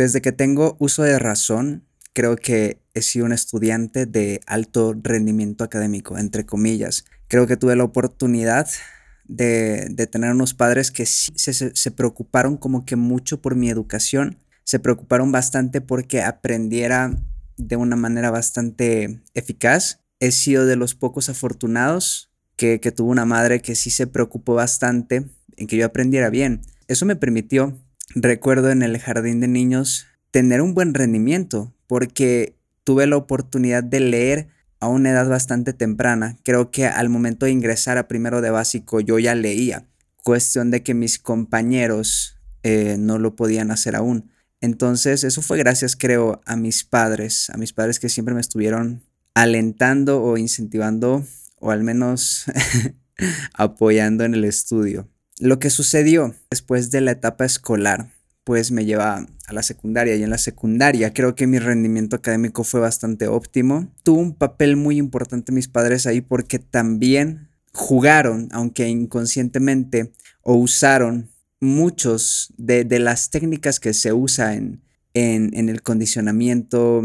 Desde que tengo uso de razón, creo que he sido un estudiante de alto rendimiento académico, entre comillas. Creo que tuve la oportunidad de, tener unos padres que se, se preocuparon como que mucho por mi educación, se preocuparon bastante porque aprendiera de una manera bastante eficaz. He sido de los pocos afortunados que, que tuvo una madre que sí se preocupó bastante en que yo aprendiera bien. Eso me permitió, recuerdo en el jardín de niños, tener un buen rendimiento porque tuve la oportunidad de leer a una edad bastante temprana. Creo que al momento de ingresar a primero de básico yo ya leía. Cuestión de que mis compañeros eh, no lo podían hacer aún. Entonces, eso fue gracias, creo, a mis padres, a mis padres que siempre me estuvieron alentando o incentivando, o al menos apoyando en el estudio. Lo que sucedió después de la etapa escolar, pues me lleva a la secundaria y en la secundaria creo que mi rendimiento académico fue bastante óptimo. Tuvo un papel muy importante mis padres ahí porque también jugaron, aunque inconscientemente, o usaron muchos de, las técnicas que se usa en, en, el condicionamiento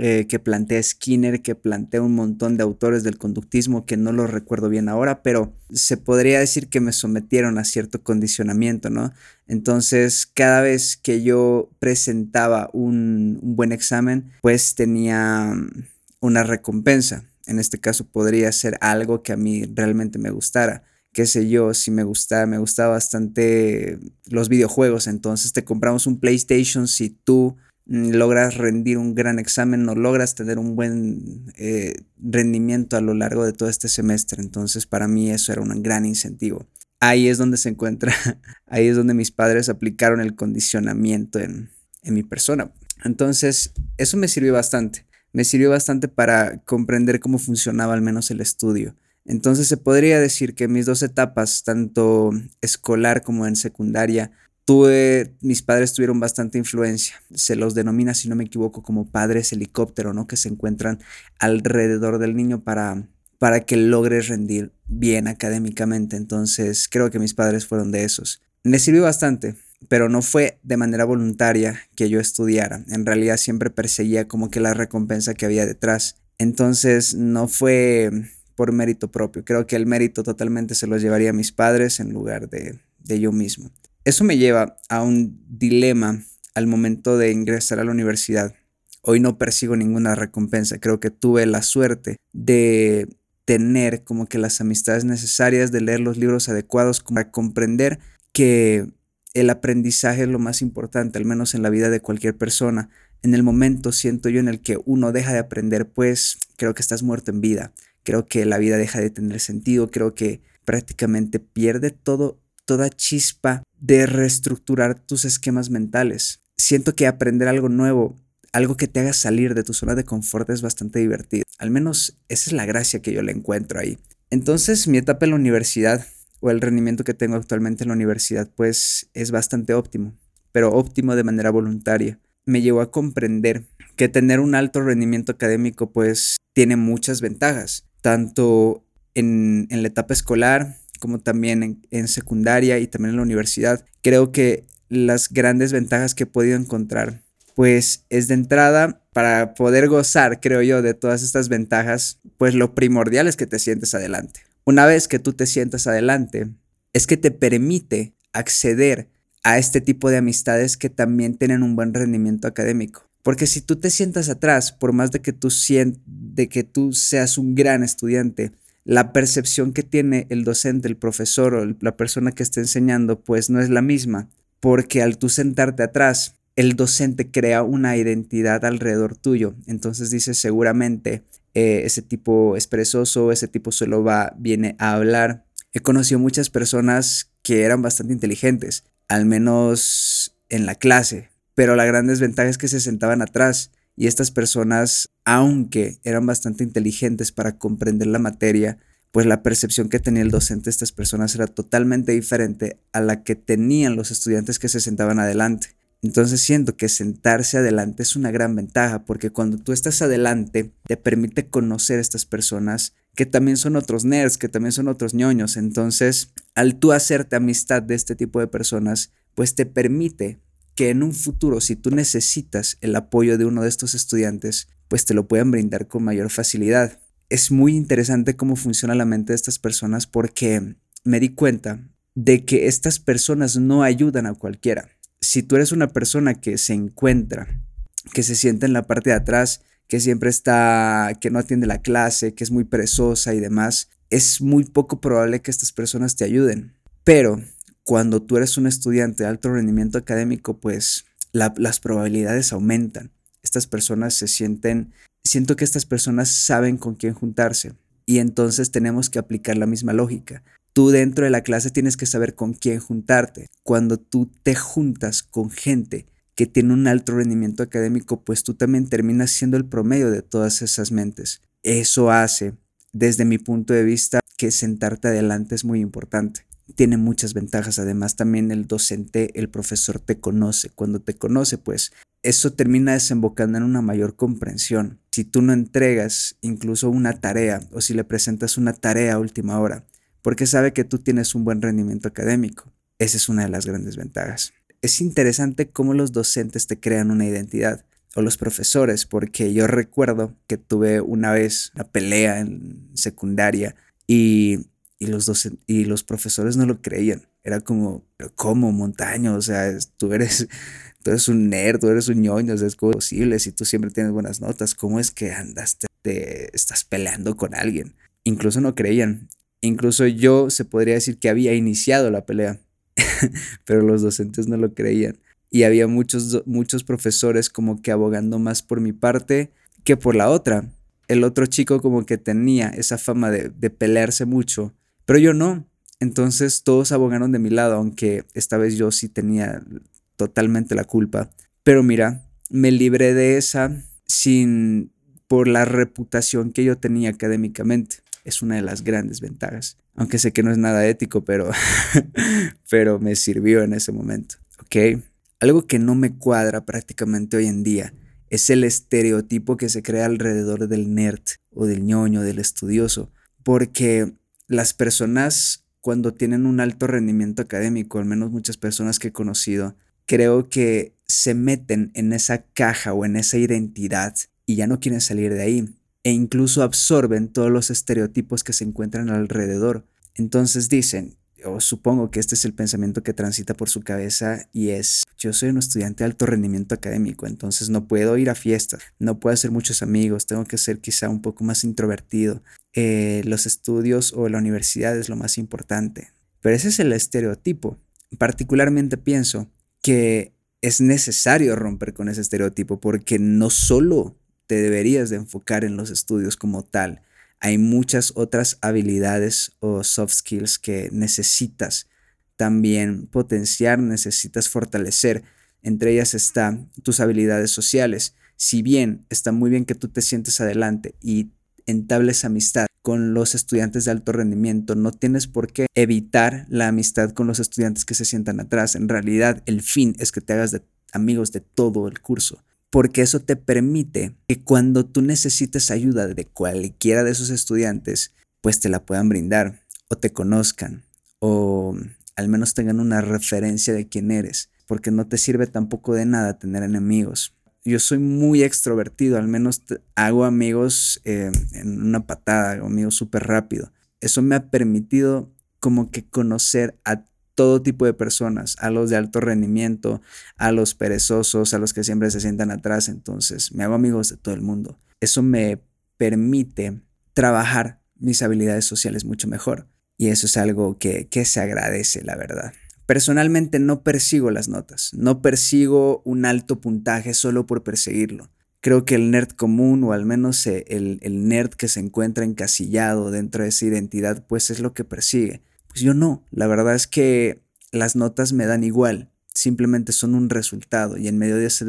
eh, que plantea Skinner, que plantea un montón de autores del conductismo que no lo recuerdo bien ahora, pero se podría decir que me sometieron a cierto condicionamiento, ¿no? Entonces, cada vez que yo presentaba un, buen examen, pues tenía una recompensa. En este caso podría ser algo que a mí realmente me gustara qué sé yo, si me gusta, me gusta bastante los videojuegos, entonces te compramos un PlayStation si tú mm, logras rendir un gran examen, no logras tener un buen eh, rendimiento a lo largo de todo este semestre. Entonces para mí eso era un gran incentivo. Ahí es donde se encuentra, ahí es donde mis padres aplicaron el condicionamiento en, en mi persona. Entonces eso me sirvió bastante. Me sirvió bastante para comprender cómo funcionaba al menos el estudio. Entonces se podría decir que mis dos etapas, tanto escolar como en secundaria, tuve, mis padres tuvieron bastante influencia. Se los denomina, si no me equivoco, como padres helicóptero, ¿no? Que se encuentran alrededor del niño para, para que logre rendir bien académicamente. Entonces creo que mis padres fueron de esos. Me sirvió bastante, pero no fue de manera voluntaria que yo estudiara. En realidad siempre perseguía como que la recompensa que había detrás. Entonces no fue por mérito propio. Creo que el mérito totalmente se lo llevaría a mis padres en lugar de, de yo mismo. Eso me lleva a un dilema al momento de ingresar a la universidad. Hoy no persigo ninguna recompensa. Creo que tuve la suerte de tener como que las amistades necesarias, de leer los libros adecuados para comprender que el aprendizaje es lo más importante, al menos en la vida de cualquier persona. En el momento siento yo en el que uno deja de aprender, pues creo que estás muerto en vida creo que la vida deja de tener sentido, creo que prácticamente pierde todo, toda chispa de reestructurar tus esquemas mentales. Siento que aprender algo nuevo, algo que te haga salir de tu zona de confort es bastante divertido. Al menos esa es la gracia que yo le encuentro ahí. Entonces mi etapa en la universidad o el rendimiento que tengo actualmente en la universidad pues es bastante óptimo, pero óptimo de manera voluntaria. Me llevó a comprender que tener un alto rendimiento académico pues tiene muchas ventajas tanto en, la etapa escolar como también en, secundaria y también en la universidad. Creo que las grandes ventajas que he podido encontrar, pues es de entrada para poder gozar, creo yo, de todas estas ventajas, pues lo primordial es que te sientes adelante. Una vez que tú te sientas adelante, es que te permite acceder a este tipo de amistades que también tienen un buen rendimiento académico. Porque si tú te sientas atrás, por más de que tú, de que tú seas un gran estudiante, la percepción que tiene el docente, el profesor o la persona que está enseñando, pues no es la misma. Porque al tú sentarte atrás, el docente crea una identidad alrededor tuyo. Entonces dice seguramente eh, ese tipo es perezoso, ese tipo solo va, viene a hablar. He conocido muchas personas que eran bastante inteligentes, al menos en la clase, pero la gran desventaja es que se sentaban atrás y estas personas, aunque eran bastante inteligentes para comprender la materia, pues la percepción que tenía el docente de estas personas era totalmente diferente a la que tenían los estudiantes que se sentaban adelante. Entonces siento que sentarse adelante es una gran ventaja porque cuando tú estás adelante te permite conocer a estas personas que también son otros nerds, que también son otros ñoños. Entonces, al tú hacerte amistad de este tipo de personas, pues te permite que en un futuro, si tú necesitas el apoyo de uno de estos estudiantes, pues te lo puedan brindar con mayor facilidad. Es muy interesante cómo funciona la mente de estas personas porque me di cuenta de que estas personas no ayudan a cualquiera. Si tú eres una persona que se encuentra, que se siente en la parte de atrás, que siempre está, que no atiende la clase, que es muy perezosa y demás, es muy poco probable que estas personas te ayuden. Pero cuando tú eres un estudiante de alto rendimiento académico, pues las probabilidades aumentan. Estas personas se sienten, siento que estas personas saben con quién juntarse y entonces tenemos que aplicar la misma lógica. Tú dentro de la clase tienes que saber con quién juntarte. Cuando tú te juntas con gente que tiene un alto rendimiento académico, pues tú también terminas siendo el promedio de todas esas mentes. Eso hace, desde mi punto de vista, que sentarte adelante es muy importante tiene muchas ventajas. Además, también el docente, el profesor te conoce. Cuando te conoce, pues eso termina desembocando en una mayor comprensión. Si tú no entregas incluso una tarea o si le presentas una tarea a última hora, porque sabe que tú tienes un buen rendimiento académico. Esa es una de las grandes ventajas. Es interesante cómo los docentes te crean una identidad o los profesores, porque yo recuerdo que tuve una vez una pelea en secundaria y y los, y los profesores no lo creían. Era como, pero ¿cómo, montaño? O sea, tú eres, tú eres un nerd, tú eres un ñoño, es posible si tú siempre tienes buenas notas. ¿Cómo es que andas, te, estás peleando con alguien? Incluso no creían. Incluso yo se podría decir que había iniciado la pelea, pero los docentes no lo creían. Y había muchos, muchos profesores como que abogando más por mi parte que por la otra. El otro chico como que tenía esa fama de, de pelearse mucho pero yo no. Entonces todos abogaron de mi lado, aunque esta vez yo sí tenía totalmente la culpa. Pero mira, me libré de esa sin por la reputación que yo tenía académicamente. Es una de las grandes ventajas. Aunque sé que no es nada ético, pero, pero me sirvió en ese momento. ¿Ok? Algo que no me cuadra prácticamente hoy en día es el estereotipo que se crea alrededor del nerd o del ñoño, del estudioso. Porque las personas cuando tienen un alto rendimiento académico, al menos muchas personas que he conocido, creo que se meten en esa caja o en esa identidad y ya no quieren salir de ahí e incluso absorben todos los estereotipos que se encuentran alrededor. Entonces dicen, o supongo que este es el pensamiento que transita por su cabeza y es, yo soy un estudiante de alto rendimiento académico, entonces no puedo ir a fiestas, no puedo hacer muchos amigos, tengo que ser quizá un poco más introvertido, eh, los estudios o la universidad es lo más importante. Pero ese es el estereotipo. Particularmente pienso que es necesario romper con ese estereotipo porque no solo te deberías de enfocar en los estudios como tal, hay muchas otras habilidades o soft skills que necesitas también potenciar, necesitas fortalecer. Entre ellas están tus habilidades sociales. Si bien está muy bien que tú te sientes adelante y entables amistad con los estudiantes de alto rendimiento, no tienes por qué evitar la amistad con los estudiantes que se sientan atrás. En realidad, el fin es que te hagas amigos de todo el curso porque eso te permite que cuando tú necesites ayuda de cualquiera de esos estudiantes, pues te la puedan brindar o te conozcan o al menos tengan una referencia de quién eres, porque no te sirve tampoco de nada tener enemigos. Yo soy muy extrovertido, al menos hago amigos eh, en una patada, hago amigos súper rápido. Eso me ha permitido como que conocer a todo tipo de personas, a los de alto rendimiento, a los perezosos, a los que siempre se sientan atrás. Entonces, me hago amigos de todo el mundo. Eso me permite trabajar mis habilidades sociales mucho mejor. Y eso es algo que, que se agradece, la verdad. Personalmente no persigo las notas, no persigo un alto puntaje solo por perseguirlo. Creo que el nerd común, o al menos el, el nerd que se encuentra encasillado dentro de esa identidad, pues es lo que persigue. Pues yo no, la verdad es que las notas me dan igual, simplemente son un resultado y en medio de ese,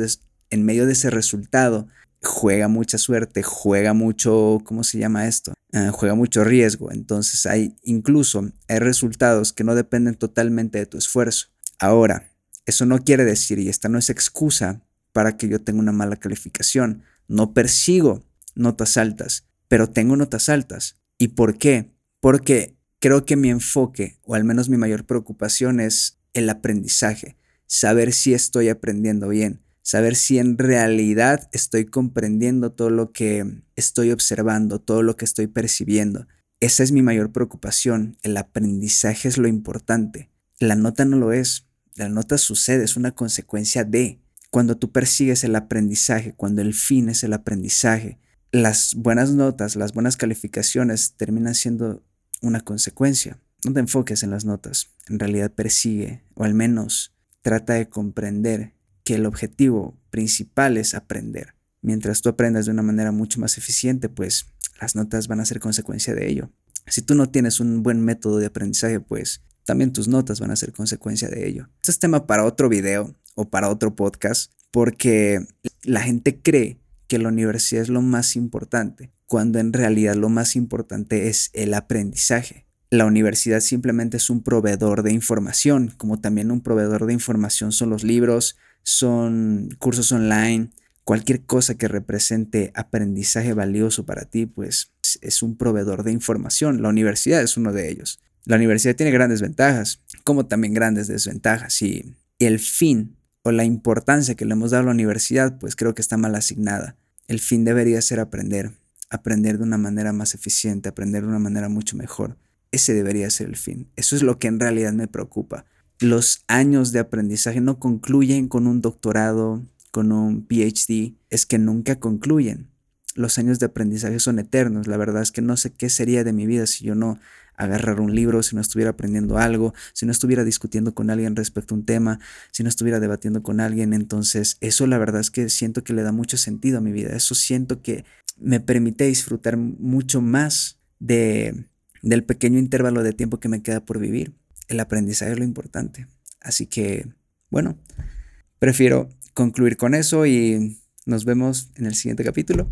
en medio de ese resultado juega mucha suerte, juega mucho, ¿cómo se llama esto? Ah, juega mucho riesgo, entonces hay incluso hay resultados que no dependen totalmente de tu esfuerzo. Ahora, eso no quiere decir, y esta no es excusa para que yo tenga una mala calificación, no persigo notas altas, pero tengo notas altas. ¿Y por qué? Porque creo que mi enfoque, o al menos mi mayor preocupación, es el aprendizaje. saber si estoy aprendiendo bien, saber si en realidad estoy comprendiendo todo lo que estoy observando, todo lo que estoy percibiendo. Esa es mi mayor preocupación. El aprendizaje es lo importante. La nota no lo es. La nota sucede, es una consecuencia de. Cuando tú persigues el aprendizaje, cuando el fin es el aprendizaje, las buenas notas, las buenas calificaciones terminan siendo una consecuencia. No te enfoques en las notas, en realidad persigue, o al menos trata de comprender que el objetivo principal es aprender. Mientras tú aprendas de una manera mucho más eficiente, pues las notas van a ser consecuencia de ello. Si tú no tienes un buen método de aprendizaje, pues también tus notas van a ser consecuencia de ello. Este es tema para otro video o para otro podcast, porque la gente cree que la universidad es lo más importante, cuando en realidad lo más importante es el aprendizaje. La universidad simplemente es un proveedor de información, como también un proveedor de información son los libros, son cursos online, cualquier cosa que represente aprendizaje valioso para ti, pues es un proveedor de información. La universidad es uno de ellos. La universidad tiene grandes ventajas, como también grandes desventajas. Y, el fin o la importancia que le hemos dado a la universidad, pues creo que está mal asignada. El fin debería ser aprender, aprender de una manera más eficiente, aprender de una manera mucho mejor. Ese debería ser el fin. Eso es lo que en realidad me preocupa. Los años de aprendizaje no concluyen con un doctorado, con un PhD, es que nunca concluyen. Los años de aprendizaje son eternos. La verdad es que no sé qué sería de mi vida si yo no agarrara un libro, si no estuviera aprendiendo algo, si no estuviera discutiendo con alguien respecto a un tema, si no estuviera debatiendo con alguien. Entonces, eso la verdad es que siento que le da mucho sentido a mi vida. Eso siento que me permite disfrutar mucho más de del pequeño intervalo de tiempo que me queda por vivir. El aprendizaje es lo importante. Así que, bueno, prefiero concluir con eso y nos vemos en el siguiente capítulo.